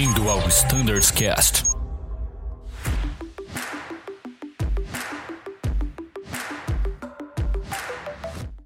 Bem-vindo ao Standards Cast.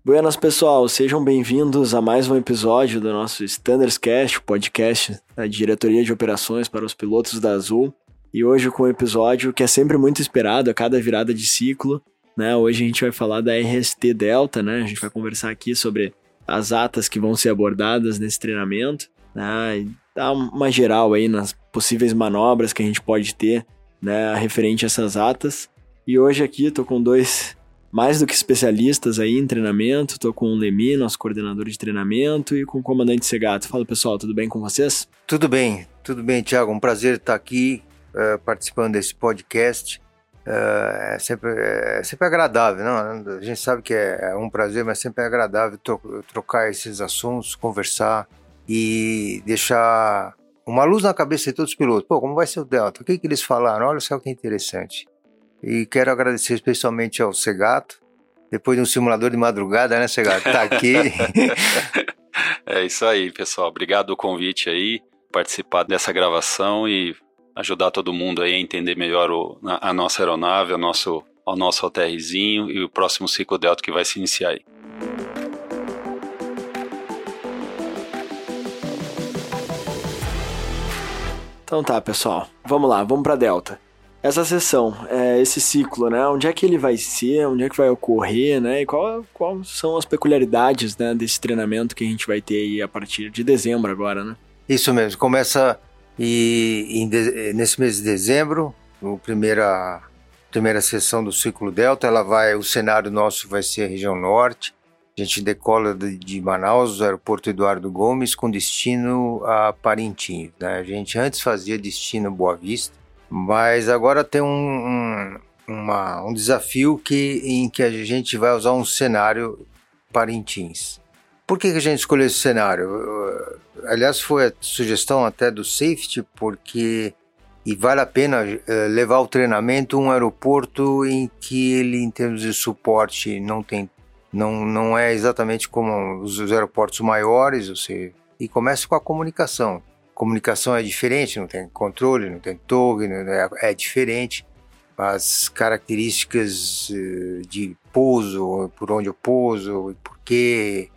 Buenas pessoal, sejam bem-vindos a mais um episódio do nosso Standards Cast, podcast da Diretoria de Operações para os Pilotos da Azul. E hoje com um episódio que é sempre muito esperado a cada virada de ciclo, né? Hoje a gente vai falar da RST Delta, né? A gente vai conversar aqui sobre as atas que vão ser abordadas nesse treinamento, né? Dar uma geral aí nas possíveis manobras que a gente pode ter, né, referente a essas atas. E hoje aqui tô com dois mais do que especialistas aí em treinamento. Tô com o Lemi, nosso coordenador de treinamento, e com o comandante Segato. Fala pessoal, tudo bem com vocês? Tudo bem, tudo bem, Thiago. Um prazer estar aqui uh, participando desse podcast. Uh, é, sempre, é sempre agradável, não? A gente sabe que é, é um prazer, mas sempre é agradável tro trocar esses assuntos, conversar e deixar uma luz na cabeça de todos os pilotos. Pô, como vai ser o Delta? O que, que eles falaram? Olha só que interessante. E quero agradecer especialmente ao Segato, depois de um simulador de madrugada, né, Segato? Tá aqui. é isso aí, pessoal. Obrigado pelo convite aí, participar dessa gravação e ajudar todo mundo aí a entender melhor o, a, a, nossa aeronave, o nosso, o nosso OTRzinho e o próximo ciclo Delta que vai se iniciar aí. Então tá, pessoal. Vamos lá, vamos para Delta essa sessão, é, esse ciclo, né? Onde é que ele vai ser, onde é que vai ocorrer, né? E qual, quais são as peculiaridades né, desse treinamento que a gente vai ter aí a partir de dezembro agora, né? Isso mesmo, começa e, nesse mês de dezembro, a primeira, primeira sessão do ciclo Delta, ela vai, o cenário nosso vai ser a região norte, a gente decola de, Manaus, do aeroporto Eduardo Gomes, com destino a Parintins, né? A gente antes fazia destino Boa Vista, mas agora tem um, um, uma, um desafio que, em que a gente vai usar um cenário Parintins. Por que, que a gente escolheu esse cenário? Aliás, foi a sugestão até do safety, porque e vale a pena uh, levar o treinamento um aeroporto em que ele, em termos de suporte, não tem, não, não é exatamente como os, os aeroportos maiores, você, e começa com a comunicação comunicação é diferente, não tem controle, não tem torre, é, é diferente. As características eh, de pouso, por onde eu pouso, e por quê.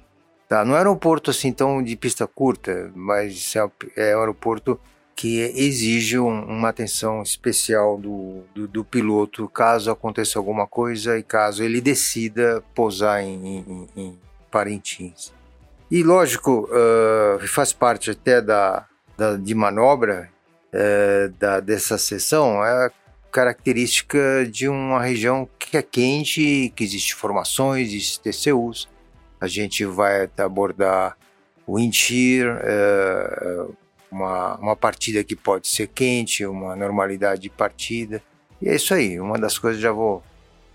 Tá? Não é um aeroporto assim tão de pista curta, mas é, é um aeroporto que exige um, uma atenção especial do, do, do, piloto caso aconteça alguma coisa e caso ele decida pousar em, em, em Parintins. E lógico, uh, faz parte até da, da, de manobra é, da, dessa sessão é característica de uma região que é quente, que existe formações, existe TCUs. A gente vai abordar wind shear, é, uma, uma partida que pode ser quente, uma normalidade de partida. E é isso aí, uma das coisas já vou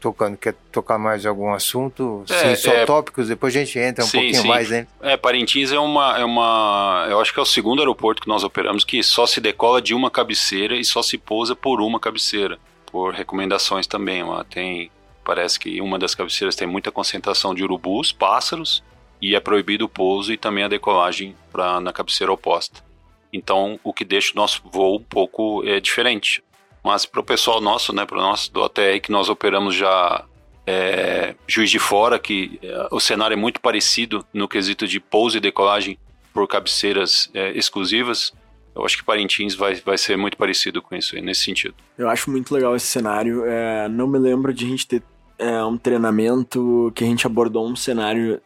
tocando. Quer tocar mais algum assunto? É, sim, só é, tópicos, depois a gente entra um sim, pouquinho sim. mais, né? É, Parintins é uma, é uma. Eu acho que é o segundo aeroporto que nós operamos que só se decola de uma cabeceira e só se pousa por uma cabeceira. Por recomendações também. Lá tem. Parece que uma das cabeceiras tem muita concentração de urubus, pássaros, e é proibido o pouso e também a decolagem pra, na cabeceira oposta. Então, o que deixa o nosso voo um pouco é, diferente. Mas para o pessoal nosso, né, para o nosso do OTR que nós operamos já é, Juiz de Fora, que é, o cenário é muito parecido no quesito de pouso e decolagem por cabeceiras exclusivas. Eu acho que Parintins vai, vai ser muito parecido com isso aí, nesse sentido. Eu acho muito legal esse cenário. Não me lembro de a gente ter um treinamento que a gente abordou um cenário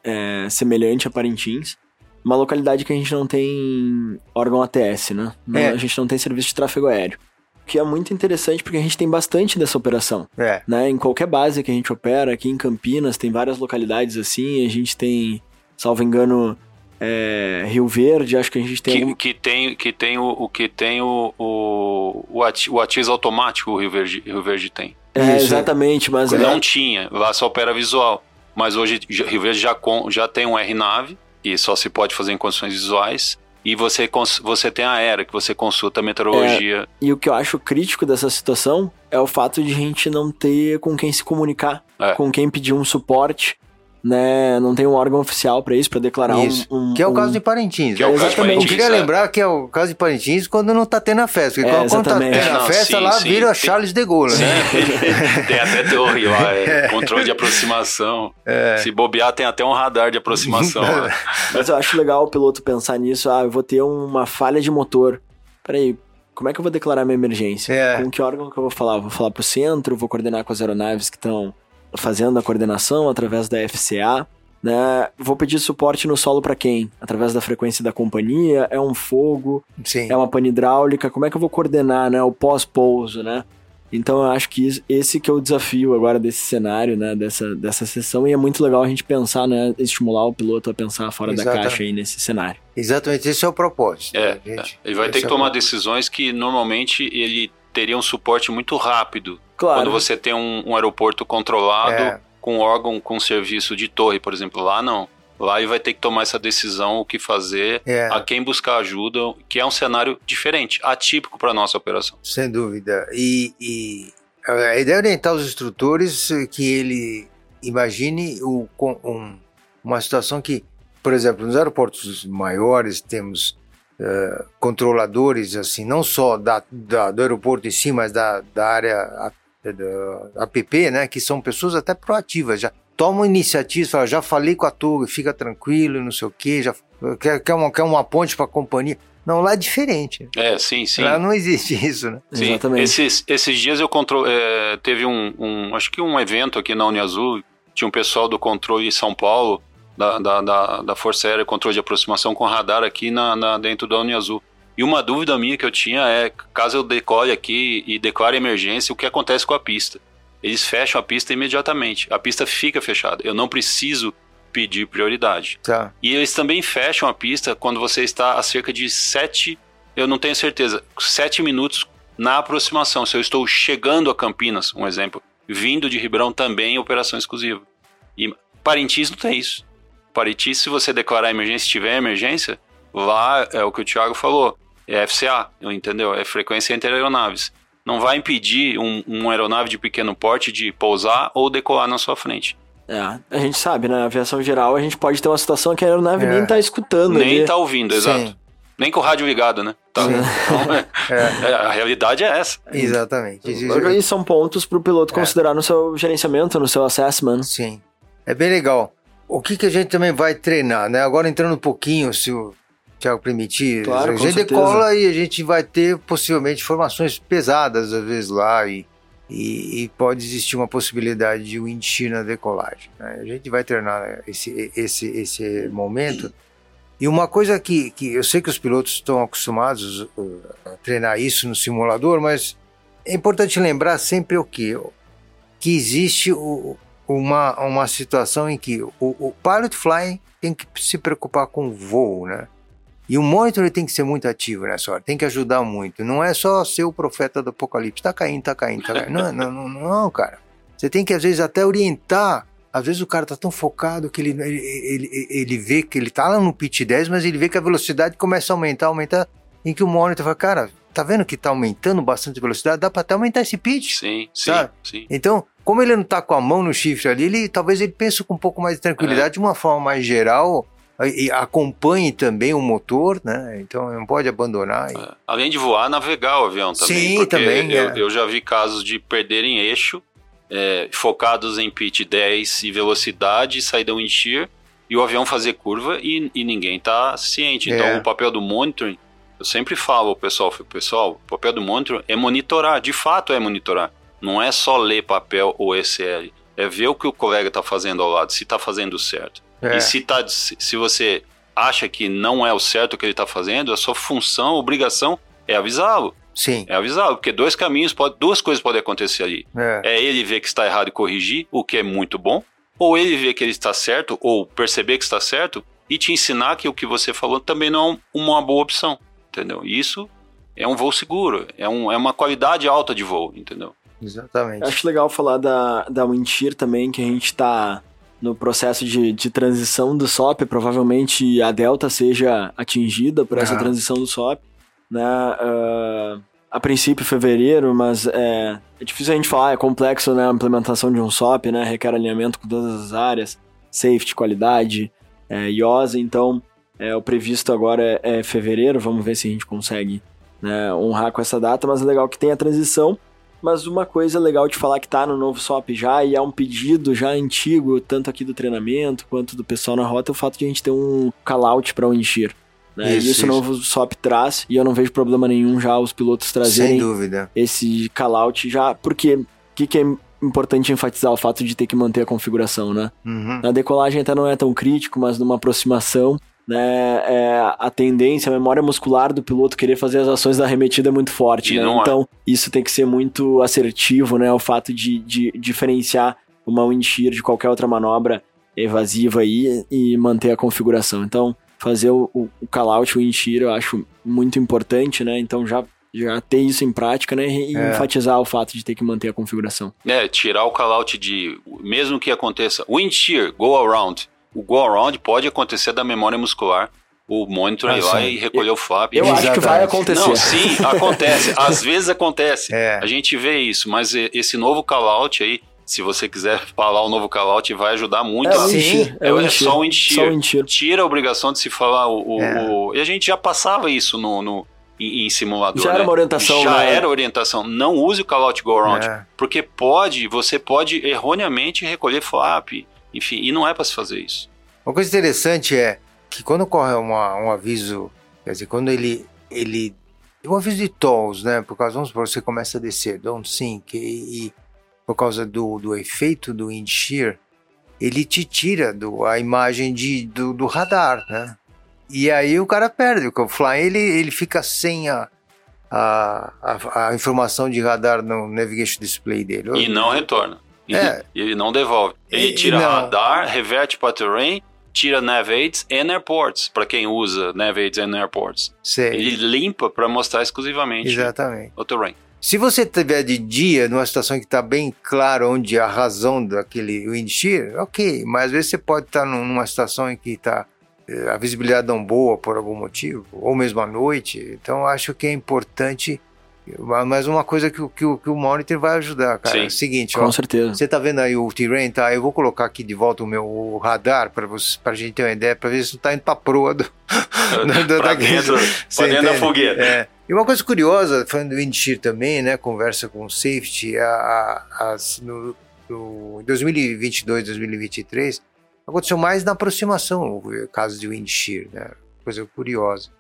semelhante a Parintins. Uma localidade que a gente não tem órgão ATS, né? É. A gente não tem serviço de tráfego aéreo que é muito interessante porque a gente tem bastante dessa operação. É. Né? Em qualquer base que a gente opera, aqui em Campinas, tem várias localidades assim, a gente tem, salvo engano, é, Rio Verde, acho que a gente tem. Que, algum... que tem, que tem o, o que tem o, o, o, atiz automático, o Rio Verde, Rio Verde tem. É, Isso, exatamente, mas. Não é... tinha, lá só opera visual. Mas hoje Rio Verde já, com, já tem um R-Nave, e só se pode fazer em condições visuais e você, você tem a era que você consulta a meteorologia. É, e o que eu acho crítico dessa situação é o fato de a gente não ter com quem se comunicar, é. com quem pedir um suporte. Né, não tem um órgão oficial para isso, para declarar Isso. um, um- que é o um- caso de Parintins. Que é o né? caso de Exatamente. Eu Parintins, queria é. lembrar que é o caso de Parintins quando não tá tendo a festa. Porque É, quando tá exatamente. tendo É, a não, festa sim, lá, sim. vira Tem- Charles de Gaulle, né? tem até torre lá, é, controle de aproximação. É. Se bobear, tem até um radar de aproximação. Mas eu acho legal o piloto pensar nisso. Ah, eu vou ter uma falha de motor. Peraí, como é que eu vou declarar minha emergência? É. Com que órgão que eu vou falar? Eu Vou falar pro centro, vou coordenar com as aeronaves que estão fazendo a coordenação através da FCA. Né? Vou pedir suporte no solo para quem? Através da frequência da companhia? É um fogo? Sim. É uma pane hidráulica? Como é que eu vou coordenar né? o pós-pouso, né? Então eu acho que esse que é o desafio agora desse cenário, né? Dessa, dessa sessão. E é muito legal a gente pensar, né? Estimular o piloto a pensar fora da Exatamente. caixa aí nesse cenário. Exatamente, esse é o propósito. É, né, gente? ele vai ter Esse que é o tomar decisões que normalmente ele teria um suporte muito rápido. Claro. Quando você tem um, um aeroporto controlado É. com órgão com serviço de torre, por exemplo, lá não. Lá ele vai ter que tomar essa decisão, o que fazer, É. a quem buscar ajuda, que é um cenário diferente, atípico para nossa operação. Sem dúvida. E, e a ideia é orientar os instrutores que ele imagine o, um- uma situação que, por exemplo, nos aeroportos maiores temos eh, controladores, assim, não só da, da- do aeroporto em si, mas da, da área APP, né, que são pessoas até proativas, já tomam iniciativas, falam, já falei com a torre, fica tranquilo, não sei o quê, já quer, quer, uma, quer uma ponte para a companhia. Não, lá é diferente. É, sim, sim. Lá não existe isso, né? Sim, Exatamente. Esses, esses dias eu contro é, teve um, um- acho que um evento aqui na Uniazul, tinha um pessoal do controle em São Paulo, da, da, da, da Força Aérea Controle de Aproximação com radar aqui na, na- dentro da Uniazul. E uma dúvida minha que eu tinha é, caso eu decole aqui e declare emergência, o que acontece com a pista? Eles fecham a pista imediatamente, a pista fica fechada, eu não preciso pedir prioridade. Tá. E eles também fecham a pista quando você está a cerca de 7, eu não tenho certeza, 7 minutos na aproximação. Se eu estou chegando a Campinas, um exemplo, vindo de Ribeirão também operação exclusiva. E Parintins não tem isso. Parintins, se você declarar emergência, se tiver emergência, lá é o que o Thiago falou, é FCA, entendeu? É frequência entre aeronaves. Não vai impedir um, uma aeronave de pequeno porte de pousar ou decolar na sua frente. É, a gente sabe, né? Na aviação geral, a gente pode ter uma situação que a aeronave É. nem tá escutando. Nem ali. tá ouvindo, Sim. exato. Nem com o rádio ligado, né? Tá. Sim. Então, é- É, é, a realidade é essa. exatamente. E são pontos pro piloto É. considerar no seu gerenciamento, no seu assessment. Sim. É bem legal. O que, que a gente também vai treinar, né? Agora entrando um pouquinho, se o Thiago permitir, Claro, a gente decola e a gente vai ter possivelmente informações pesadas às vezes lá e, e, e pode existir uma possibilidade de wind shear na decolagem. né? A gente vai treinar esse, esse, esse momento. E uma coisa que, que eu sei que os pilotos estão acostumados uh, a treinar isso no simulador, mas é importante lembrar sempre o quê? Que existe o, uma, uma situação em que o, o pilot flying tem que se preocupar com o voo, né? E o monitor tem que ser muito ativo nessa hora, tem que ajudar muito. Não é só ser o profeta do apocalipse, tá caindo, tá caindo, tá caindo. Não, não, não, não, cara. Você tem que, às vezes, até orientar. Às vezes o cara tá tão focado que ele, ele, ele, ele vê que ele tá lá no pitch 10, mas ele vê que a velocidade começa a aumentar, aumentar, em que o monitor fala, cara, tá vendo que tá aumentando bastante a velocidade? Dá pra até aumentar esse pitch. Sim, sim, Sabe? sim. Então, como ele não tá com a mão no shift ali, ele talvez ele pense com um pouco mais de tranquilidade, de uma forma mais geral, e acompanhe também o motor, né? Então não pode abandonar. e- É. Além de voar, navegar o avião também. Sim, porque também, Eu, é. eu já vi casos de perderem eixo, é, focados em pitch 10 e velocidade, saída wind shear, e o avião fazer curva e, e ninguém tá ciente. Então É. o papel do monitoring, eu sempre falo ao pessoal, pessoal, o papel do monitoring é monitorar, de fato é monitorar. Não é só ler papel ou SL, é ver o que o colega tá fazendo ao lado, se tá fazendo certo. É. E se, tá, se você acha que não é o certo o que ele está fazendo, a sua função, obrigação é avisá-lo. Sim. É avisá-lo, porque dois caminhos, pode, duas coisas podem acontecer ali. É. É ele ver que está errado e corrigir, o que é muito bom, ou ele ver que ele está certo, ou perceber que está certo, e te ensinar que o que você falou também não é uma boa opção, entendeu? Isso é um voo seguro, é, um, é uma qualidade alta de voo, entendeu? Exatamente. Acho legal falar da, da Windshear também, que a gente tá no processo de, de transição do SOP. Provavelmente a Delta seja atingida por essa Ah. transição do SOP. Né? Ah, a princípio, fevereiro, mas é, é difícil a gente falar, é complexo né? a implementação de um SOP, né? requer alinhamento com todas as áreas. safety, qualidade, é, IOSA, então é, o previsto agora é, é, fevereiro, vamos ver se a gente consegue né, honrar com essa data, mas é legal que tem a transição. Mas uma coisa legal de falar que tá no novo SOP já, e é um pedido já antigo, tanto aqui do treinamento quanto do pessoal na rota, é o fato de a gente ter um call-out para o encher. Né? Isso, isso, o novo SOP traz, e eu não vejo problema nenhum já os pilotos trazerem esse call-out já, porque o que, que é importante enfatizar o fato de ter que manter a configuração, né? Uhum. Na decolagem até não é tão crítico, mas numa aproximação né, é, a tendência, a memória muscular do piloto querer fazer as ações da arremetida é muito forte, né? É. Então, é. isso tem que ser muito assertivo, né? O fato de, de diferenciar uma wind shear de qualquer outra manobra evasiva aí e manter a configuração. Então, fazer o, o, o call-out, o wind shear, eu acho muito importante, né? Então, já já ter isso em prática, né? E é. enfatizar o fato de ter que manter a configuração. É, tirar o call-out de, mesmo que aconteça, wind shear, go around, o go-around pode acontecer da memória muscular. O monitor ah, ir lá e recolher o flap. Eu acho que vai acontecer. Não, sim, acontece. Às vezes acontece. É. A gente vê isso, mas esse novo call-out aí, se você quiser falar o novo call-out, vai ajudar muito. É, a... sim, é, é, é só o encher. Tira a obrigação de se falar o... o, é. o... E a gente já passava isso no, no em, em, simulador. Já né? era uma orientação. Já né? era orientação. Não use o call-out go-around, é. porque pode, você pode erroneamente recolher flap, enfim, e não é para se fazer isso. Uma coisa interessante é que quando ocorre uma, um aviso, quer dizer, quando ele, ele um aviso de tolls, né? Por causa, vamos supor, você começa a descer, don't sink, e, e por causa do, do efeito do wind shear, ele te tira do, a imagem de, do, do radar, né? E aí o cara perde, o fly ele, ele fica sem a, a, a, a, informação de radar no navigation display dele. E não retorna. É. E ele não devolve. Ele tira radar, reverte para terrain tira NavAids e Airports, para quem usa NavAids e Airports. Sei. Ele limpa para mostrar exclusivamente Exatamente. o terrain. Se você estiver de dia, numa situação que está bem claro onde a razão daquele wind shear, ok, mas às vezes você pode estar tá numa situação em que está eh, a visibilidade não boa por algum motivo, ou mesmo à noite. Então acho que é importante mas uma coisa que, que, que o monitor vai ajudar, cara. Sim. É o seguinte, Com ó, certeza. Você tá vendo aí o terrain, tá? Eu vou colocar aqui de volta o meu radar para você, pra gente ter uma ideia, para ver se não tá indo pra proa do, do, pra dentro, pra dentro da fogueira. É. E uma coisa curiosa, falando do Windshear também, né, conversa com o safety, a, a, as, no, no, em 2022, 2023, aconteceu mais na aproximação, o caso de Windshear, né, coisa curiosa.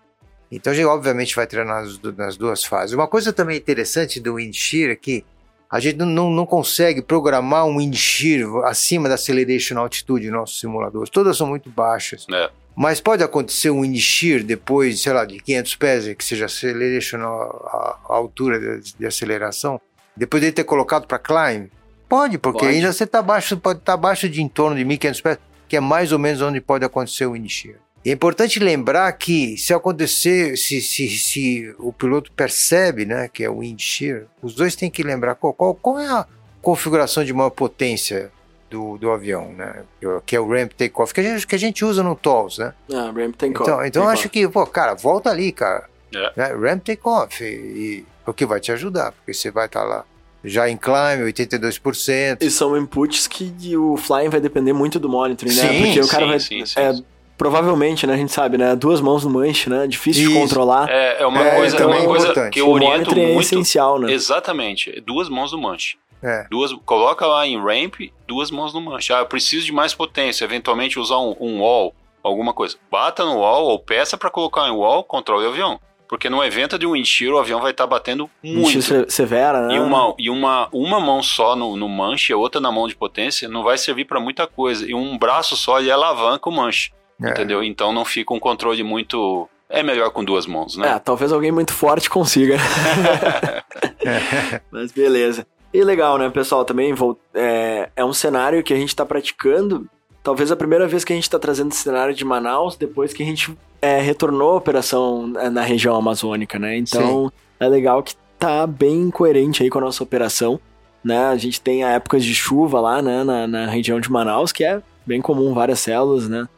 Então a gente obviamente vai treinar nas, nas duas fases. Uma coisa também interessante do wind shear é que a gente não, não consegue programar um wind shear acima da acceleration altitude nos nossos simuladores. Todas são muito baixas. É. Mas pode acontecer um wind shear depois, sei lá, de 500 pés, que seja acceleration a, a altura de, de, aceleração, depois de ter colocado para climb? Pode, porque pode. ainda você está abaixo, pode estar tá abaixo de em torno de 1500 pés, que é mais ou menos onde pode acontecer o wind shear. É importante lembrar que se acontecer, se, se, se o piloto percebe né, que é o wind shear, os dois têm que lembrar qual, qual, qual é a configuração de maior potência do, do avião, né? Que é o ramp takeoff, que a gente, que a gente usa no TOLS, né? Ah, ramp takeoff. Então, então take acho que, pô, cara, volta ali, cara. É. Né? Ramp takeoff. E, e, porque vai te ajudar, porque você vai estar tá lá já em climb, 82%. E são inputs que o flying vai depender muito do monitoring, né? Sim, porque o cara sim, vai. Sim, sim, é, provavelmente, né, a gente sabe, né, duas mãos no manche, né, difícil Isso. de controlar. É, é uma é, coisa, é uma coisa que eu oriento o é muito. É essencial, né? Exatamente, duas mãos no manche. É. Duas, coloca lá em ramp, duas mãos no manche. Ah, eu preciso de mais potência, eventualmente usar um, um wall, alguma coisa. Bata no wall ou peça para colocar em wall, controle o avião. Porque no evento de um enchir, o avião vai estar tá batendo muito. severa, né? E uma, e uma, uma mão só no, no manche e outra na mão de potência não vai servir para muita coisa. E um braço só ele alavanca o manche. É. Entendeu? Então não fica um controle muito. É melhor com duas mãos, né? É, talvez alguém muito forte consiga. Mas beleza. E legal, né, pessoal? Também vou, é, é um cenário que a gente está praticando. Talvez a primeira vez que a gente está trazendo esse cenário de Manaus, depois que a gente é, retornou a operação é, na região amazônica, né? Então Sim. é legal que tá bem coerente aí com a nossa operação. Né? A gente tem épocas de chuva lá, né, na, na região de Manaus, que é bem comum várias células, né?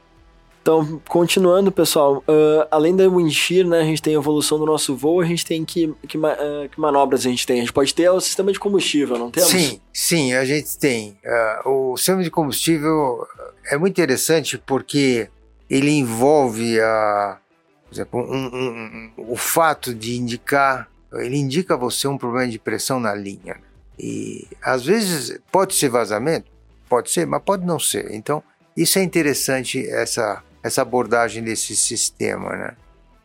Então, continuando, pessoal, uh, além da wind né, a gente tem a evolução do nosso voo, a gente tem que, que, uh, que, manobras a gente tem? A gente pode ter o sistema de combustível, não temos? Sim, sim, a gente tem. Uh, o sistema de combustível é muito interessante porque ele envolve a, por exemplo, um, um, um, o fato de indicar, ele indica a você um problema de pressão na linha. E às vezes pode ser vazamento, pode ser, mas pode não ser. Então, isso é interessante, essa, essa abordagem desse sistema, né?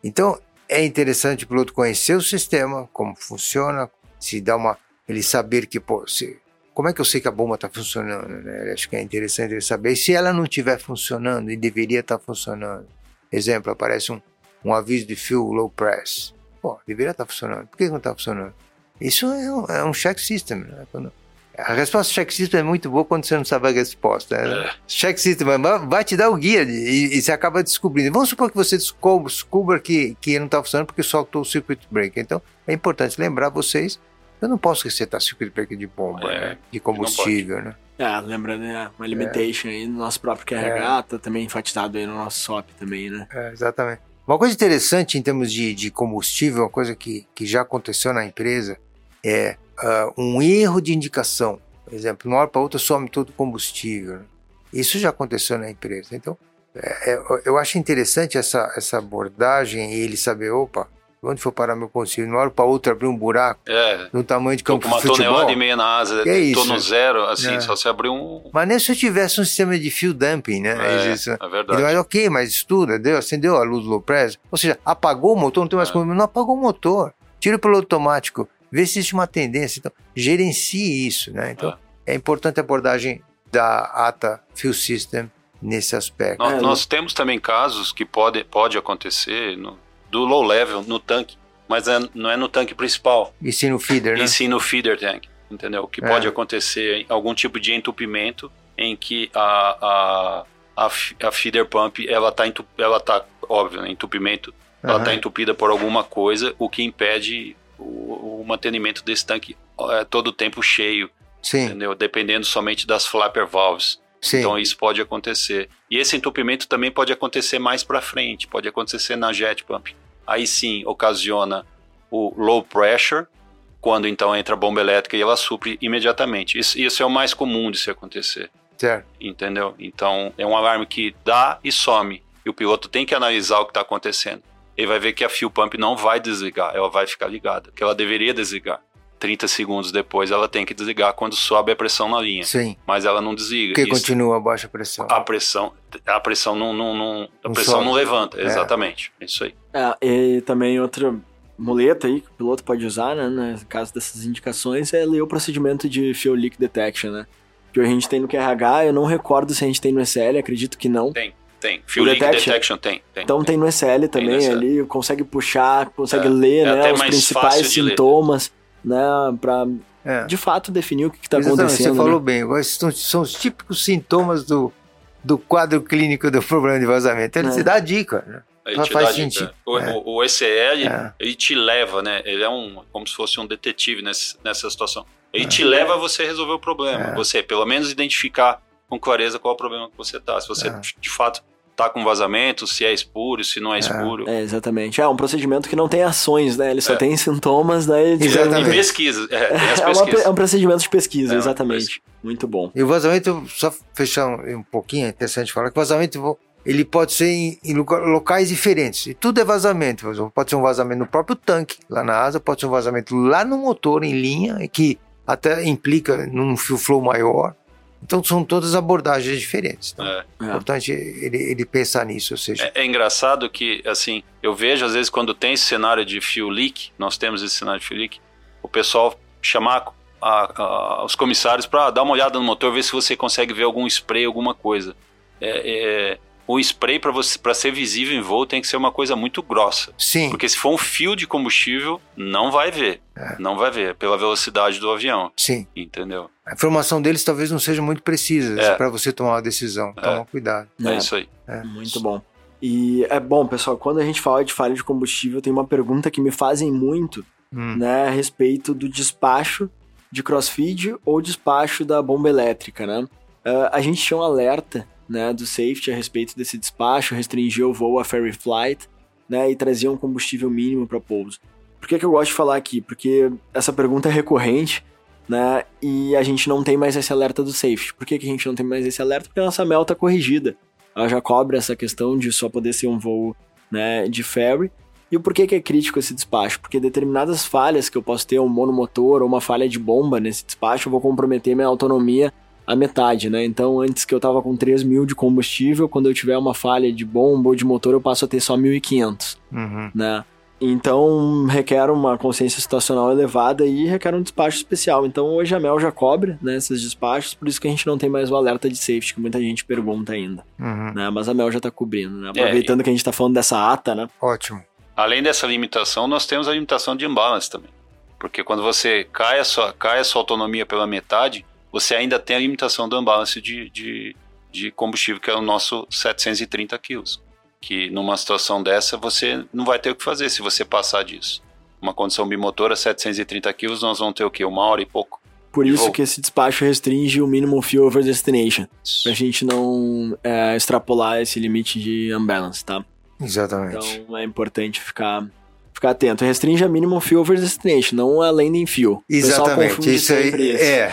Então, é interessante o piloto conhecer o sistema, como funciona, se dá uma... ele saber que, pô, se, como é que eu sei que a bomba está funcionando, né? Acho que é interessante ele saber. E se ela não estiver funcionando e deveria estar tá funcionando, exemplo, aparece um, um aviso de fuel low press, pô, deveria estar tá funcionando. Por que não está funcionando? Isso é um, é um check system, né? Quando, a resposta check system é muito boa quando você não sabe a resposta. Né? É. Check system vai te dar o guia e, e, você acaba descobrindo. Vamos supor que você descubra que, que não está funcionando porque soltou o circuit breaker. Então, é importante lembrar vocês eu não posso resetar circuit breaker de bomba, é, né? De combustível, né? É, lembrando, né? Uma limitation é. aí no nosso próprio QRH, é. tá também enfatizado aí no nosso SOP também, né? É, exatamente. Uma coisa interessante em termos de, de combustível, uma coisa que, que já aconteceu na empresa, é uh, um erro de indicação. Por exemplo, uma hora para outra some todo o combustível. Isso já aconteceu na empresa. Então, é, é, eu acho interessante essa, essa abordagem e ele saber, opa, onde for parar meu combustível? De uma hora para outra abrir um buraco é, no tamanho de campo de futebol. Uma tonelada e meia na asa, que é isso? no zero, assim, é. só se abrir um... Mas nem se eu tivesse um sistema de fuel dumping, né? É, isso, é verdade. Ele vai, ok, mas estuda, deu, acendeu a luz low press, ou seja, apagou o motor, não tem mais é. como, não apagou o motor. Tira pelo automático, vê se existe uma tendência. Então, gerencie isso, né? Então, é, é importante a abordagem da ATA Fuel System nesse aspecto. Nós, nós temos também casos que pode, pode acontecer no, do low level no tanque, mas é, não é no tanque principal. E sim no feeder, né? E sim no feeder tank, entendeu? O que é. pode acontecer algum tipo de entupimento em que a, a, a, a feeder pump, ela tá, entup, ela tá óbvio, né, entupimento, uhum. ela tá entupida por alguma coisa, o que impede o, o mantenimento desse tanque é, todo o tempo cheio. Sim. Entendeu? Dependendo somente das flapper valves. Sim. Então isso pode acontecer. E esse entupimento também pode acontecer mais para frente, pode acontecer na jet pump. Aí sim ocasiona o low pressure, quando então entra a bomba elétrica e ela supre imediatamente. Isso, isso é o mais comum de se acontecer. Certo. Entendeu? Então é um alarme que dá e some. E o piloto tem que analisar o que está acontecendo ele vai ver que a fuel pump não vai desligar, ela vai ficar ligada, que ela deveria desligar. 30 segundos depois ela tem que desligar quando sobe a pressão na linha. Sim. Mas ela não desliga. Porque Isso, continua a baixa pressão. A pressão, a pressão não, não, não a não pressão sobe. não levanta, é. exatamente. É isso aí. É, e também outra muleta aí que o piloto pode usar, né, no caso dessas indicações, é ler o procedimento de fuel leak detection, né? Que a gente tem no QRH, eu não recordo se a gente tem no SL, acredito que não. Tem. Tem. Fuel detection. detection tem, tem, Então tem, tem no SL também no ali, consegue puxar, consegue é, ler é né, os principais sintomas, ler. né? Pra é. de fato definir o que está acontecendo. Você falou né? bem, são, são os típicos sintomas do, do quadro clínico do problema de vazamento. Ele é. te dá a dica, né? Ele faz sentido. O, é. o, ECL, é. ele te leva, né? Ele é um, como se fosse um detetive nessa, nessa situação. Ele é. te leva a você resolver o problema. É. Você, pelo menos, identificar com clareza qual é o problema que você está. Se você, de fato, tá com vazamento, se é espúrio, se não é, é espúrio. É, exatamente. É um procedimento que não tem ações, né? Ele só é. tem sintomas, daí... Né? Exatamente. E pesquisa. É, é, uma, é, um procedimento de pesquisa, é, exatamente. Muito bom. E o vazamento, só fechar um, um pouquinho, é interessante falar que o vazamento ele pode ser em, em, locais diferentes. E tudo é vazamento. Pode ser um vazamento no próprio tanque, lá na asa, pode ser um vazamento lá no motor, em linha, que até implica num fio flow maior. Então são todas abordagens diferentes. Então, é. é importante ele, ele, pensar nisso. Ou seja... É, é, engraçado que, assim, eu vejo às vezes quando tem esse cenário de fuel leak, nós temos esse cenário de fuel leak, o pessoal chamar a, a, os comissários para dar uma olhada no motor, ver se você consegue ver algum spray, alguma coisa. É, é o spray para você para ser visível em voo tem que ser uma coisa muito grossa. Sim. Porque se for um fio de combustível, não vai ver. É. Não vai ver pela velocidade do avião. Sim. Entendeu? A informação deles talvez não seja muito precisa é. para você tomar uma decisão. É. Toma cuidado. É, é isso aí. É. Muito bom. E é bom, pessoal, quando a gente fala de falha de combustível, tem uma pergunta que me fazem muito, hum. né, a respeito do despacho de crossfeed ou despacho da bomba elétrica, né? Uh, a gente tinha um alerta né, do safety a respeito desse despacho, restringia o voo a ferry flight, né, e trazia um combustível mínimo para pouso. Por que, que eu gosto de falar aqui? Porque essa pergunta é recorrente, né, e a gente não tem mais esse alerta do safety. Por que, que a gente não tem mais esse alerta? Porque a nossa mel tá corrigida. Ela já cobre essa questão de só poder ser um voo, né, de ferry. E o porquê que é crítico esse despacho? Porque determinadas falhas que eu posso ter, um monomotor ou uma falha de bomba nesse despacho, eu vou comprometer minha autonomia a metade, né? Então, antes que eu tava com 3 mil de combustível, quando eu tiver uma falha de bomba ou de motor, eu passo a ter só 1.500, Uhum. né? Então, requer uma consciência situacional elevada e requer um despacho especial. Então, hoje a Mel já cobre né, esses despachos, por isso que a gente não tem mais o alerta de safety, que muita gente pergunta ainda, Uhum. né? Mas a Mel já tá cobrindo, né? É, Aproveitando que a gente tá falando dessa ata, né? Ótimo. Além dessa limitação, nós temos a limitação de imbalance também. Porque quando você cai a sua, cai a sua autonomia pela metade, você ainda tem a limitação do imbalance de, de, de combustível, que é o nosso 730 quilos. Que numa situação dessa, você não vai ter o que fazer se você passar disso. Uma condição bimotora, 730 quilos, nós vamos ter o quê? Uma hora e pouco? Por isso que esse despacho restringe o minimum fuel over destination, pra gente não é, extrapolar esse limite de unbalance, tá? Exatamente. Então é importante ficar, ficar atento. Restringe a minimum fuel over destination, não a landing fuel. O pessoal Exatamente. Isso aí. isso, É.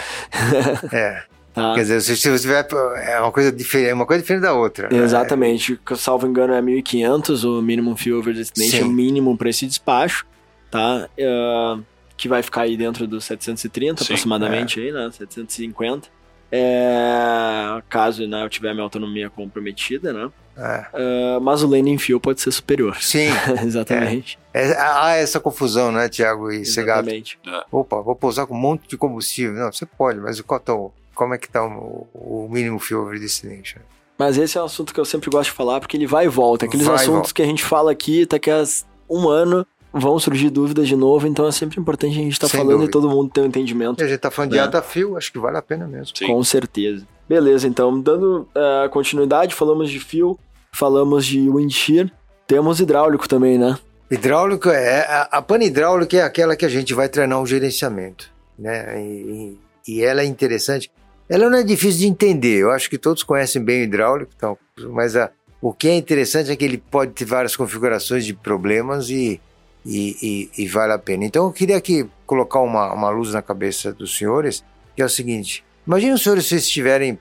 é. tá? Quer dizer, se você tiver. É uma coisa diferente, é uma coisa diferente da outra. né? Exatamente. Que, Salvo engano, é 1.500 o minimum fuel over destination, Sim. mínimo para esse despacho, tá? É, que vai ficar aí dentro dos 730 Sim, aproximadamente, aí, né? 750. É, caso né, eu tiver minha autonomia comprometida, né? É. É, mas o landing fuel pode ser superior. Sim. Exatamente. É, há essa confusão, né, Tiago e Segato? Exatamente. Opa, vou pousar com um monte de combustível. Não, você pode, mas qual tá o- como é que tá o, o mínimo fuel over destination? Mas esse é um assunto que eu sempre gosto de falar, porque ele vai e volta. Aqueles Vai assuntos volta. que a gente fala aqui, daqui a um ano vão surgir dúvidas de novo, então é sempre importante a gente estar Sem falando dúvida. e todo mundo ter um entendimento. E a gente tá falando de É. ata fio, acho que vale a pena mesmo. Sim. Com certeza. Beleza, então, dando eh, continuidade, falamos de fio, falamos de wind shear, temos hidráulico também, né? Hidráulico é. A, a pane hidráulica é aquela que a gente vai treinar o gerenciamento. Né? E, e- e ela é interessante. Ela não é difícil de entender. Eu acho que todos conhecem bem o hidráulico, então, mas a- o que é interessante é que ele pode ter várias configurações de problemas e, e, e- e vale a pena. Então eu queria aqui colocar uma, uma luz na cabeça dos senhores, que é o seguinte: imagine os senhores se vocês tiverem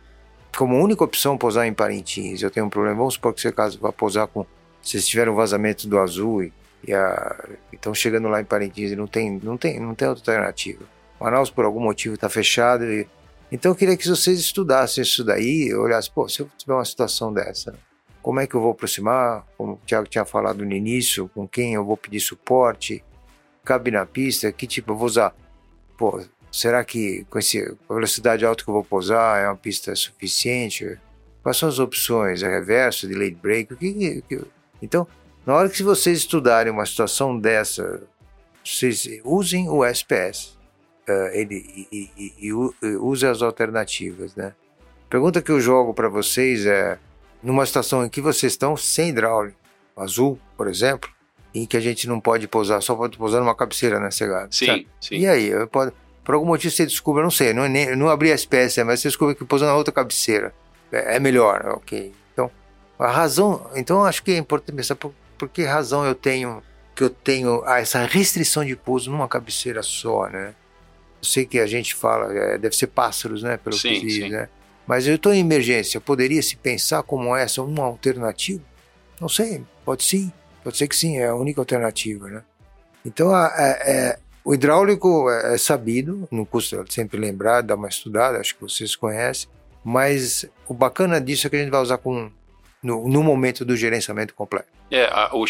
como única opção pousar em Parintins. Eu tenho um problema, vamos supor que você caso vá pousar com. Vocês tiverem um vazamento do azul e e a, então chegando lá em Parintins e não tem, não tem, não tem alternativa. Manaus por algum motivo está fechado. E, então eu queria que vocês estudassem isso daí, olhassem, pô, se eu tiver uma situação dessa, como é que eu vou aproximar? Como o Thiago tinha falado no início, com quem eu vou pedir suporte? Cabe na pista? Que tipo eu vou usar? Pô, será que com, esse, com a velocidade alta que eu vou pousar é uma pista suficiente? Quais são as opções? É reverso, delayed brake? O que, que- então, na hora que vocês estudarem uma situação dessa, vocês usem o SPS. eh, ele, e, e- e- e use as alternativas, né? Pergunta que eu jogo para vocês é, numa situação em que vocês estão sem hidráulico, azul, por exemplo, em que a gente não pode pousar, só pode pousar numa cabeceira, né, Cegado? Sim, sim. E aí, eu pode- por algum motivo você descobre, não sei, não, nem, não abri a espécie, mas você descobre que pousando na outra cabeceira é, é melhor, ok. Então, a razão, então acho que é importante pensar por, por que razão eu tenho que eu tenho ah, essa restrição de pouso numa cabeceira só, né? Eu sei que a gente fala, é, deve ser pássaros, né, pelo Sim, que diz, né? Mas eu estou em emergência, poderia se pensar como essa uma alternativa? Não sei, pode sim, pode ser que sim, é a única alternativa, né? Então, a- é- é, o hidráulico é, é sabido, não custa sempre lembrar, dar uma estudada, acho que vocês conhecem, mas o bacana disso é que a gente vai usar com, no, no momento do gerenciamento completo. É, a, o,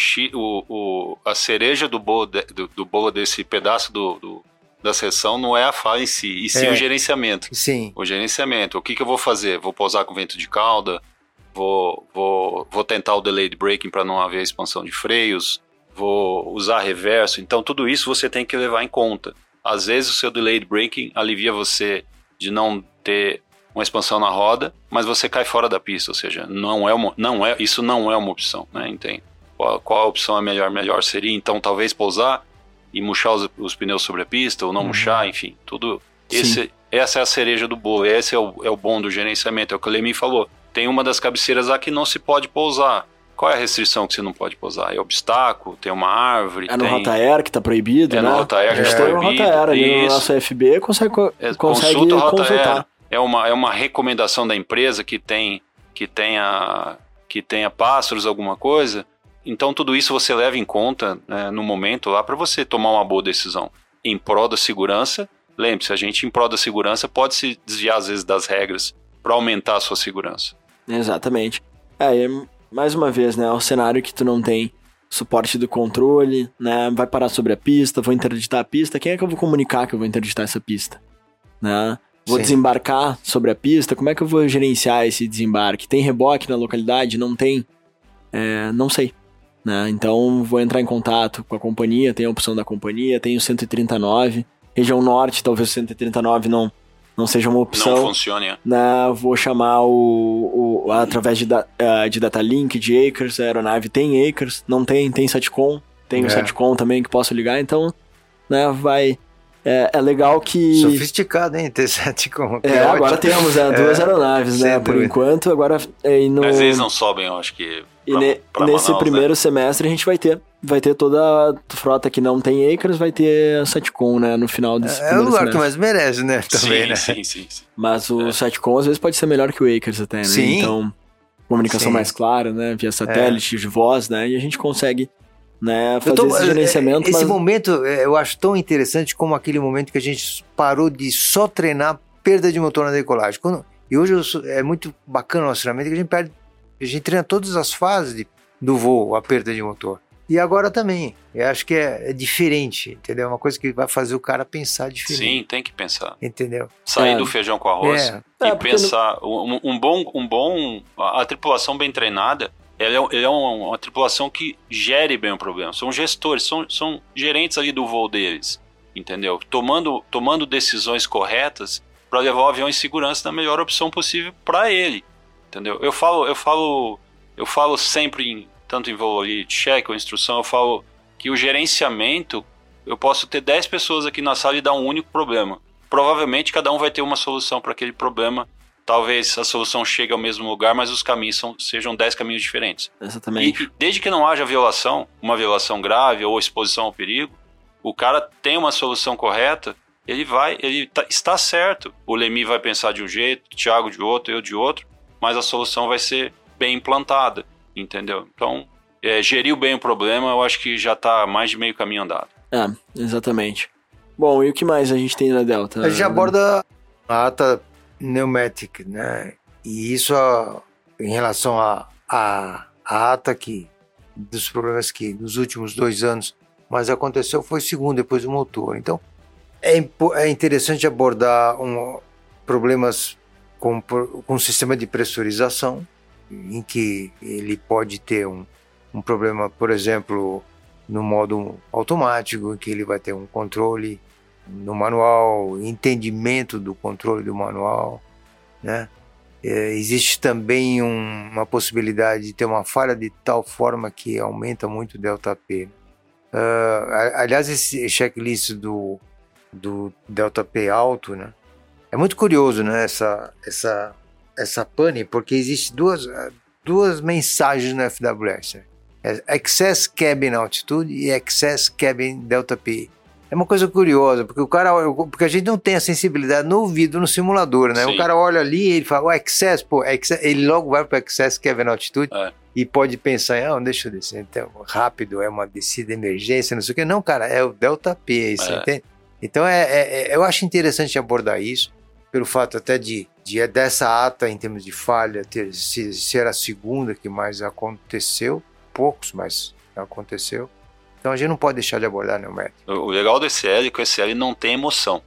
o- a cereja do bolo, de- do, do bolo desse pedaço do, do- da sessão não é a falha em si, e sim É. o gerenciamento. Sim, O gerenciamento. O que, que eu vou fazer? Vou pousar com vento de cauda? Vou, vou, vou tentar o delayed braking para não haver expansão de freios? Vou usar reverso? Então, tudo isso você tem que levar em conta. Às vezes, o seu delayed braking alivia você de não ter uma expansão na roda, mas você cai fora da pista, ou seja, não é uma, não é, isso não é uma opção, né? Entende? Qual, qual a opção é melhor? Melhor seria, então, talvez pousar e murchar os, os pneus sobre a pista, ou não murchar, enfim, tudo. Sim. Esse, essa é a cereja do bolo, esse é o, é o bom do gerenciamento, é o que o Lemin falou. tem uma das cabeceiras lá que não se pode pousar. Qual é a restrição que você não pode pousar? É obstáculo, tem uma árvore. É no tem... Rota Air que tá proibido, É né? no Rota Air que tem é o Rota proibido, Air ali no nosso FB, consegue, co- É, consegue consulta consultar. Air. É uma, é uma recomendação da empresa que tem que tenha que tenha pássaros, alguma coisa. Então tudo isso você leva em conta né, no momento lá para você tomar uma boa decisão em prol da segurança. Lembre-se, a gente em prol da segurança pode se desviar às vezes das regras para aumentar a sua segurança. Exatamente. É, mais uma vez, né? É um cenário que tu não tem suporte do controle, né? Vai parar sobre a pista, vou interditar a pista. Quem é que eu vou comunicar que eu vou interditar essa pista? Né? Vou Sim. desembarcar sobre a pista, como é que eu vou gerenciar esse desembarque? Tem reboque na localidade? Não tem? É, não sei. Né? Então vou entrar em contato com a companhia, tem a opção da companhia, tem o 139. Região norte, talvez o 139 não, não seja uma opção Não funciona. né, vou chamar o, o- através de, da, eh, de datalink, de Acres, a aeronave tem Acres, não tem, tem Satcom, tem o É. Satcom também que posso ligar, então, né, vai, é, é legal que... Sofisticado, hein? T7 com. que É, agora temos né, duas É, aeronaves, né, por dúvida. enquanto, agora é, e no, Mas eles não sobem, eu acho que. e pra- ne- pra nesse Manaus, né? primeiro semestre a gente vai ter, vai ter toda a frota que não tem Acres, vai ter Satcom, né, no final desse É o primeiro lugar que mais merece, né? Também, sim, né? sim, sim, sim. Mas o É. Satcom às vezes pode ser melhor que o Acres até, né? Sim. Então, comunicação Sim. mais clara, né? Via satélite, de voz, né? E a gente consegue, né, fazer tô- esse gerenciamento, Esse mas... momento é, eu acho tão interessante como aquele momento que a gente parou de só treinar perda de motor na decolagem. Quando- e hoje sou- é muito bacana o nosso treinamento que a gente perde, a gente treina todas as fases de- do voo, a perda de motor. E agora também. Eu acho que é, é diferente, entendeu? É uma coisa que vai fazer o cara pensar diferente. Sim, tem que pensar. Entendeu? Sair É. do feijão com arroz. É. É, e pensar um, um bom um bom a tripulação bem treinada ela é, ela é uma, uma tripulação que gere bem o problema. São gestores são, são gerentes ali do voo deles entendeu? Tomando tomando decisões corretas para levar o avião em segurança da melhor opção possível para ele entendeu? Eu falo eu falo eu falo sempre em, tanto em voo ali check ou instrução eu falo que o gerenciamento eu posso ter 10 pessoas aqui na sala e dar um único problema. Provavelmente cada um vai ter uma solução para aquele problema. Talvez a solução chegue ao mesmo lugar, mas os caminhos são, sejam 10 caminhos diferentes. Exatamente. e desde que não haja violação, uma violação grave ou exposição ao perigo, o cara tem uma solução correta, ele vai, ele tá- está certo. O Lemi vai pensar de um jeito, o Thiago de outro, eu de outro, mas a solução vai ser bem implantada, entendeu? Então, é, geriu bem o problema, eu acho que já está mais de meio caminho andado. É, exatamente. Bom, e o que mais a gente tem na Delta? A gente aborda a ata pneumatic, né? E isso em relação à a, a, ata que dos problemas que nos últimos dois anos mais aconteceu foi segundo depois do motor. Então é, é interessante abordar um, problemas com, com sistema de pressurização, em que ele pode ter um, um problema, por exemplo, no modo automático, em que ele vai ter um controle no manual, entendimento do controle do manual, né? É, existe também um- uma possibilidade de ter uma falha de tal forma que aumenta muito o delta P. A- aliás, esse checklist do, do delta P alto, né? É muito curioso, né? Essa essa essa pane, porque existe duas duas mensagens no FWS. né? É Excess Cabin Altitude e Excess Cabin Delta P. É uma coisa curiosa, porque o cara, porque a gente não tem a sensibilidade no ouvido no simulador, né? Sim. O cara olha ali e ele fala, o excess, pô, ele logo vai para excess Cabin Altitude É. e pode pensar, ah, deixa eu descer, então, rápido, é uma descida de emergência, não sei o que. Não, cara, é o Delta P, você É. entende? Então, é, é- é- eu acho interessante abordar isso, pelo fato até de, de dessa ata, em termos de falha, ter, se- ser a segunda que mais aconteceu, poucos, mas aconteceu. Então, a gente não pode deixar de abordar, né, Humberto? O o legal do ECL é que o ECL não tem emoção.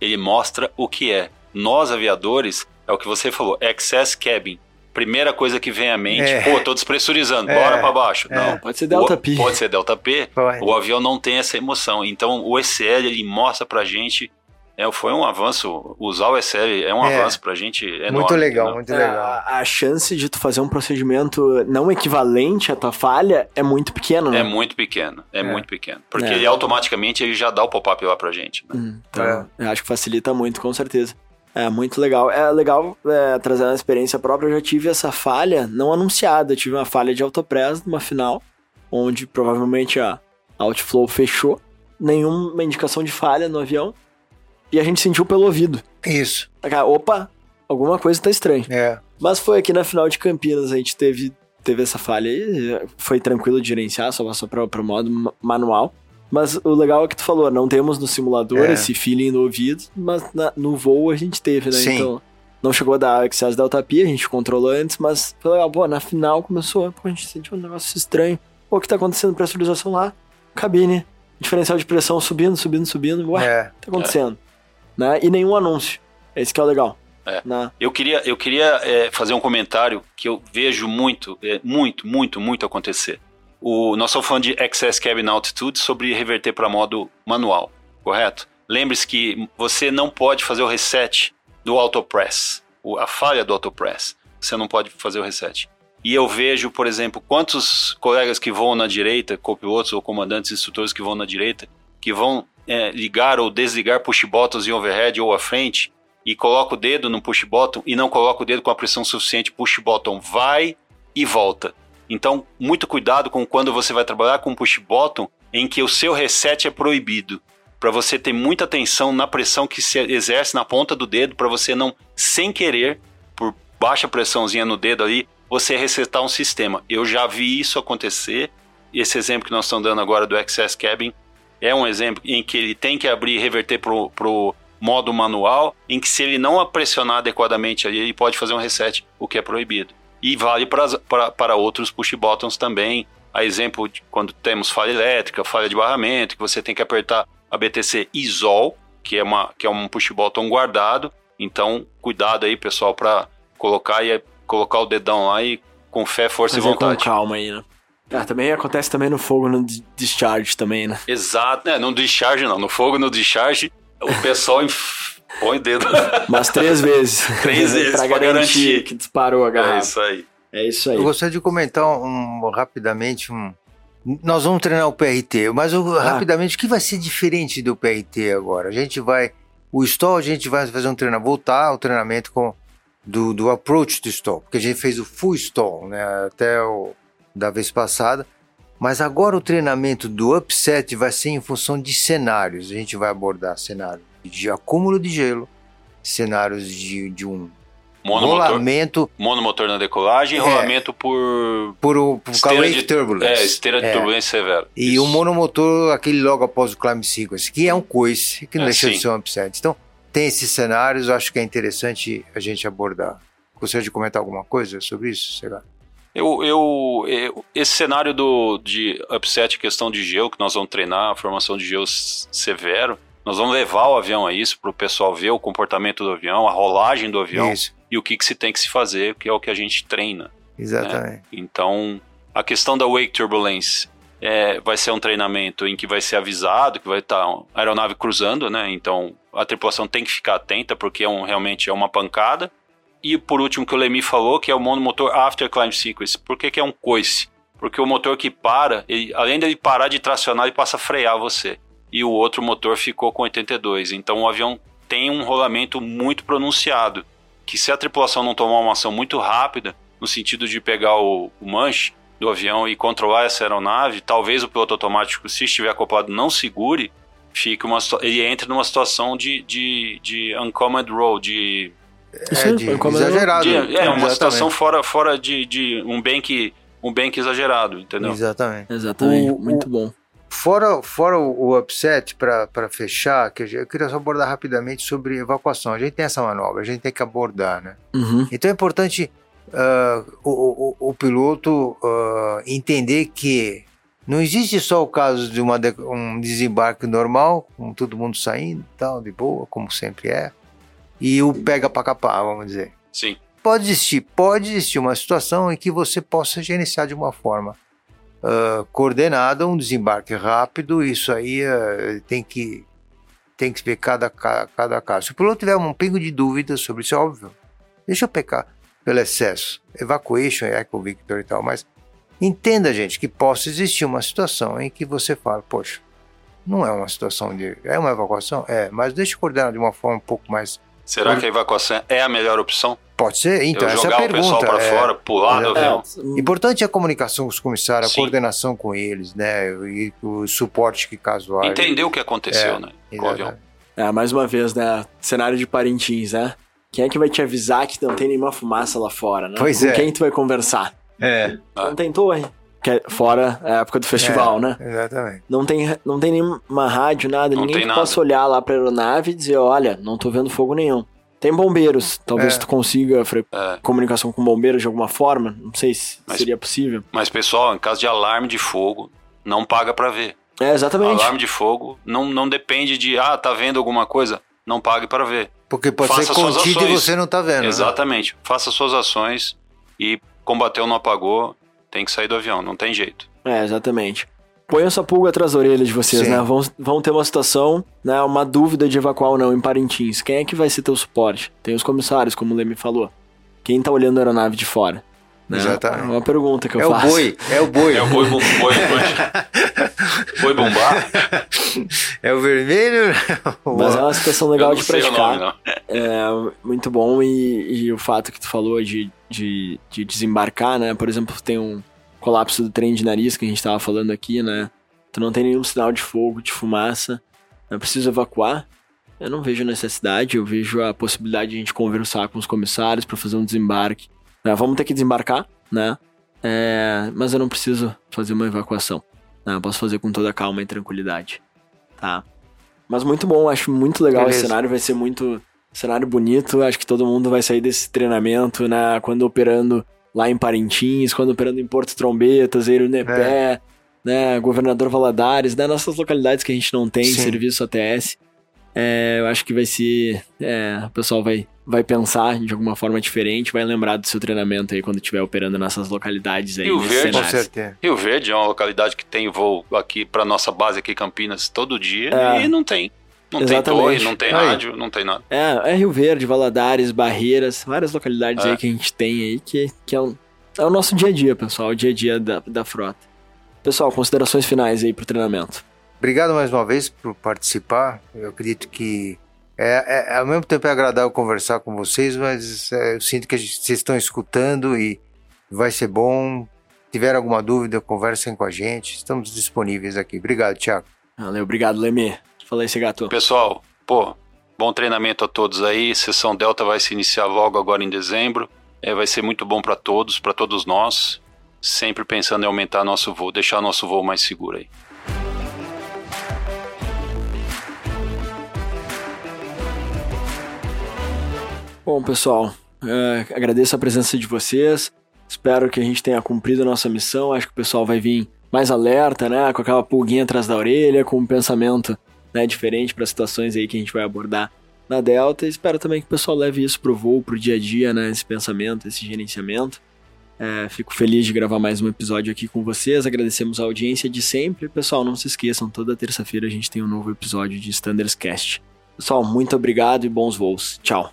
Ele mostra o que é. Nós, aviadores, é o que você falou, excess cabin. Primeira coisa que vem à mente, É. pô, tô despressurizando, É. bora pra baixo. É. Não. Pode ser Delta O- P. Pode ser Delta P. Vai. O avião não tem essa emoção. Então, o ECL, ele mostra pra gente... É, foi um avanço, usar o ECL é um É. avanço pra gente enorme. muito legal, entendeu? muito É, legal. a, a chance de tu fazer um procedimento não equivalente à tua falha é muito pequena, né? É muito pequeno, é, É. muito pequeno. Porque É. ele automaticamente ele já dá o pop-up lá pra gente. né? Hum, Então, eu acho que facilita muito, com certeza. É, muito legal. É legal é, trazer uma experiência própria. Eu já tive essa falha não anunciada. Eu tive uma falha de autopress numa final, onde provavelmente a Outflow fechou. Nenhuma indicação de falha no avião. E a gente sentiu pelo ouvido. Isso. Opa, alguma coisa tá estranha. É. Mas foi aqui na final de Campinas, a gente teve, teve essa falha aí. Foi tranquilo de gerenciar, só passou para o modo manual. Mas o legal é que tu falou, não temos no simulador É. esse feeling no ouvido, mas na- no voo a gente teve, né? Sim. Então, não chegou a dar excesso Delta P, a gente controlou antes, mas foi legal. Pô, na final começou, pô, a gente sentiu um negócio estranho. Pô, o que tá acontecendo? Pressurização lá, cabine, diferencial de pressão subindo, subindo, subindo. Ué, É. o que tá acontecendo? Né? E nenhum anúncio. Esse que é o legal. É. Né? Eu queria, eu queria é, fazer um comentário que eu vejo muito, é, muito, muito, muito acontecer. O, nós estamos falando de Excess Cabin Altitude sobre reverter para modo manual, correto? Lembre-se que você não pode fazer o reset do autopress, a falha do autopress. Você não pode fazer o reset. E eu vejo, por exemplo, quantos colegas que voam na direita, copilotos ou comandantes instrutores que vão na direita, que vão é, ligar ou desligar push buttons em overhead ou à frente e coloca o dedo no push button e não coloca o dedo com a pressão suficiente, push button vai e volta. Então, muito cuidado com quando você vai trabalhar com push button em que o seu reset é proibido. Para você ter muita atenção na pressão que se exerce na ponta do dedo, para você não, sem querer, por baixa pressãozinha no dedo ali, você resetar um sistema. Eu já vi isso acontecer. Esse exemplo que nós estamos dando agora do Access Cabin é um exemplo em que ele tem que abrir e reverter pro, pro modo manual, em que se ele não pressionar adequadamente ali, ele pode fazer um reset, o que é proibido. E vale para para outros push buttons também. A exemplo de quando temos falha elétrica, falha de barramento, que você tem que apertar a BTC ISOL, que é, uma, que é um push button guardado. Então, cuidado aí, pessoal, para colocar e colocar o dedão lá e com fé, força e com vontade. calma aí, né? Ah, também acontece também no fogo, no di- discharge também, né? Exato, né? No discharge não, no fogo, no discharge, o pessoal põe o dedo. Mas três vezes. Três vezes, pra pra garantir, garantir. que disparou a é garrafa. isso aí. É isso aí. Eu gostaria de comentar um, rapidamente um. Nós vamos treinar o PRT, mas eu- rapidamente, o que vai ser diferente do PRT agora? A gente vai. O stall, a gente vai fazer um treinamento, voltar ao treinamento com, do, do approach do stall, porque a gente fez o full stall, né? Até o da vez passada. Mas agora o treinamento do upset vai ser em função de cenários. A gente vai abordar cenários de acúmulo de gelo, cenários de, de um Monomotor, rolamento monomotor na decolagem e É. rolamento por, por, o- por Esteira de- turbulence. é, esteira de É. turbulência severa. E Isso. o monomotor, aquele logo após o climb sequence, que é um coice, que não É, deixa de sim. ser um upset. Então, tem esses cenários, acho que é interessante a gente abordar. Gostaria de comentar alguma coisa sobre isso, sei lá? Eu, eu, eu- esse cenário do, de upset, questão de gelo, que nós vamos treinar, a formação de gelo severo, nós vamos levar o avião a isso, para o pessoal ver o comportamento do avião, a rolagem do avião Isso, e o que, que se tem que se fazer, que é o que a gente treina. exatamente. Então, a questão da wake turbulence é, vai ser um treinamento em que vai ser avisado que vai estar a aeronave cruzando, né? Então, a tripulação tem que ficar atenta porque é um, realmente é uma pancada. E por último, que o Lemi falou, que é o monomotor after climb sequence. Por que, que é um coice? Porque o motor que para, ele, além dele parar de tracionar, ele passa a frear você. E o outro motor ficou com 82. Então o avião tem um rolamento muito pronunciado. Que se a tripulação não tomar uma ação muito rápida, no sentido de pegar o, o manche do avião e controlar essa aeronave, talvez o piloto automático, se estiver acoplado, não segure, fique uma, ele entre numa situação de, de, de uncommand roll, de Isso É de, exagerado. de- é, uma situação fora, fora de, de um bank um bank exagerado, entendeu? Exatamente. Exatamente, O- muito o- bom. Fora, fora o o upset, para fechar, que eu queria só abordar rapidamente sobre evacuação. A gente tem essa manobra, a gente tem que abordar, né? Uhum. Então é importante ah, o, o- o piloto ah, entender que não existe só o caso de uma um desembarque normal, com todo mundo saindo tal, de boa, como sempre é, e o pega para capar, vamos dizer. Sim. Pode existir, pode existir uma situação em que você possa gerenciar de uma forma ah, coordenada um desembarque rápido, isso aí ah, tem que tem que ver cada, ca- cada caso. Se o piloto tiver um pingo de dúvida sobre isso, é óbvio, deixa eu pecar pelo excesso, evacuation, eco victor e tal, mas entenda, gente, que possa existir uma situação em que você fala, poxa, não é uma situação de. É uma evacuação? É, mas deixa eu coordenar de uma forma um pouco mais Será que a evacuação é a melhor opção? Pode ser, então, Eu essa é jogar a o pessoal pergunta. para é. fora, pular do É, avião? Importante é a comunicação com os comissários, a Sim. coordenação com eles, né? E o suporte que caso haja. Entender o que aconteceu, É, né? Com o avião. É, mais uma vez, né? Cenário de Parintins, né? Quem é que vai te avisar que não tem nenhuma fumaça lá fora, né? Pois Com é. quem tu vai conversar? É, Ah. Não tem torre. Que é fora a época do festival, né? exatamente. Não tem, não tem nenhuma rádio, nada. Não Ninguém tem que nada. possa olhar lá pra aeronave e dizer, olha, não tô vendo fogo nenhum. Tem bombeiros. Talvez É. tu consiga É. comunicação com bombeiros de alguma forma. Não sei se Mas- seria possível. Mas, pessoal, em caso de alarme de fogo, não paga pra ver. É, exatamente. Alarme de fogo não, não depende de, ah, tá vendo alguma coisa? Não pague pra ver. Porque pode Faça ser contido e você não tá vendo. né? Exatamente. Faça suas ações e combateu, não apagou, tem que sair do avião, não tem jeito. É, exatamente. Põe essa pulga atrás da orelha de vocês, Sim. né? Vão, vão ter uma situação, né? Uma dúvida de evacuar ou não em Parintins. Quem é que vai ser teu suporte? Tem os comissários, como o Leme falou. Quem tá olhando a aeronave de fora? Né? Exatamente. É uma pergunta que eu É o faço. boi, é o boi. É o boi, boi, boi, boi, boi bombar? É o vermelho. Mas é uma situação Eu legal não de sei o praticar. nome, não. É muito bom e, e o fato que tu falou de, de, de desembarcar, né? Por exemplo, tem um colapso do trem de nariz que a gente tava falando aqui, né? Tu não tem nenhum sinal de fogo, de fumaça, é preciso evacuar. Eu não vejo necessidade, eu vejo a possibilidade de a gente conversar com os comissários para fazer um desembarque. Né? Vamos ter que desembarcar, né? É, mas eu não preciso fazer uma evacuação. né? Eu posso fazer com toda calma e tranquilidade, tá? Mas muito bom, acho muito legal esse Beleza. cenário, vai ser muito cenário bonito. Acho que todo mundo vai sair desse treinamento, né? Quando operando lá em Parintins, quando operando em Porto Trombetas, Eirunepé, né? Governador Valadares, né? Nessas localidades que a gente não tem Sim. serviço ATS. É, eu acho que vai ser. é, o pessoal vai, vai pensar de alguma forma diferente, vai lembrar do seu treinamento aí quando estiver operando nessas localidades aí. Rio Verde, Com certeza. Rio Verde é uma localidade que tem voo aqui pra nossa base aqui em Campinas todo dia É. e não tem. Não Exatamente. tem torre, não tem Aí. rádio, não tem nada. É, é Rio Verde, Valadares, Barreiras, várias localidades É. aí que a gente tem aí que, que é, um- é o nosso dia a dia, pessoal, o dia a dia da, da frota. Pessoal, considerações finais aí pro treinamento. Obrigado mais uma vez por participar. Eu acredito que é, é- ao mesmo tempo é agradável conversar com vocês, mas é, eu sinto que a gente- vocês estão escutando e vai ser bom. Se tiver alguma dúvida, conversem com a gente. Estamos disponíveis aqui. Obrigado, Thiago. Valeu, obrigado, Leme. Fala aí, gato. Pessoal, pô, bom treinamento a todos aí. Sessão Delta vai se iniciar logo agora em dezembro. É, vai ser muito bom pra todos, pra todos nós. Sempre pensando em aumentar nosso voo, deixar nosso voo mais seguro aí. Bom, pessoal, é, agradeço a presença de vocês. Espero que a gente tenha cumprido a nossa missão. Acho que o pessoal vai vir mais alerta, né? Com aquela pulguinha atrás da orelha, com um pensamento né, diferente para situações aí que a gente vai abordar na Delta. Espero também que o pessoal leve isso pro voo, pro dia a dia, né? Esse pensamento, esse gerenciamento. É, fico feliz de gravar mais um episódio aqui com vocês. Agradecemos a audiência de sempre. Pessoal, não se esqueçam, toda terça-feira a gente tem um novo episódio de Standards Cast. Pessoal, muito obrigado e bons voos. Tchau.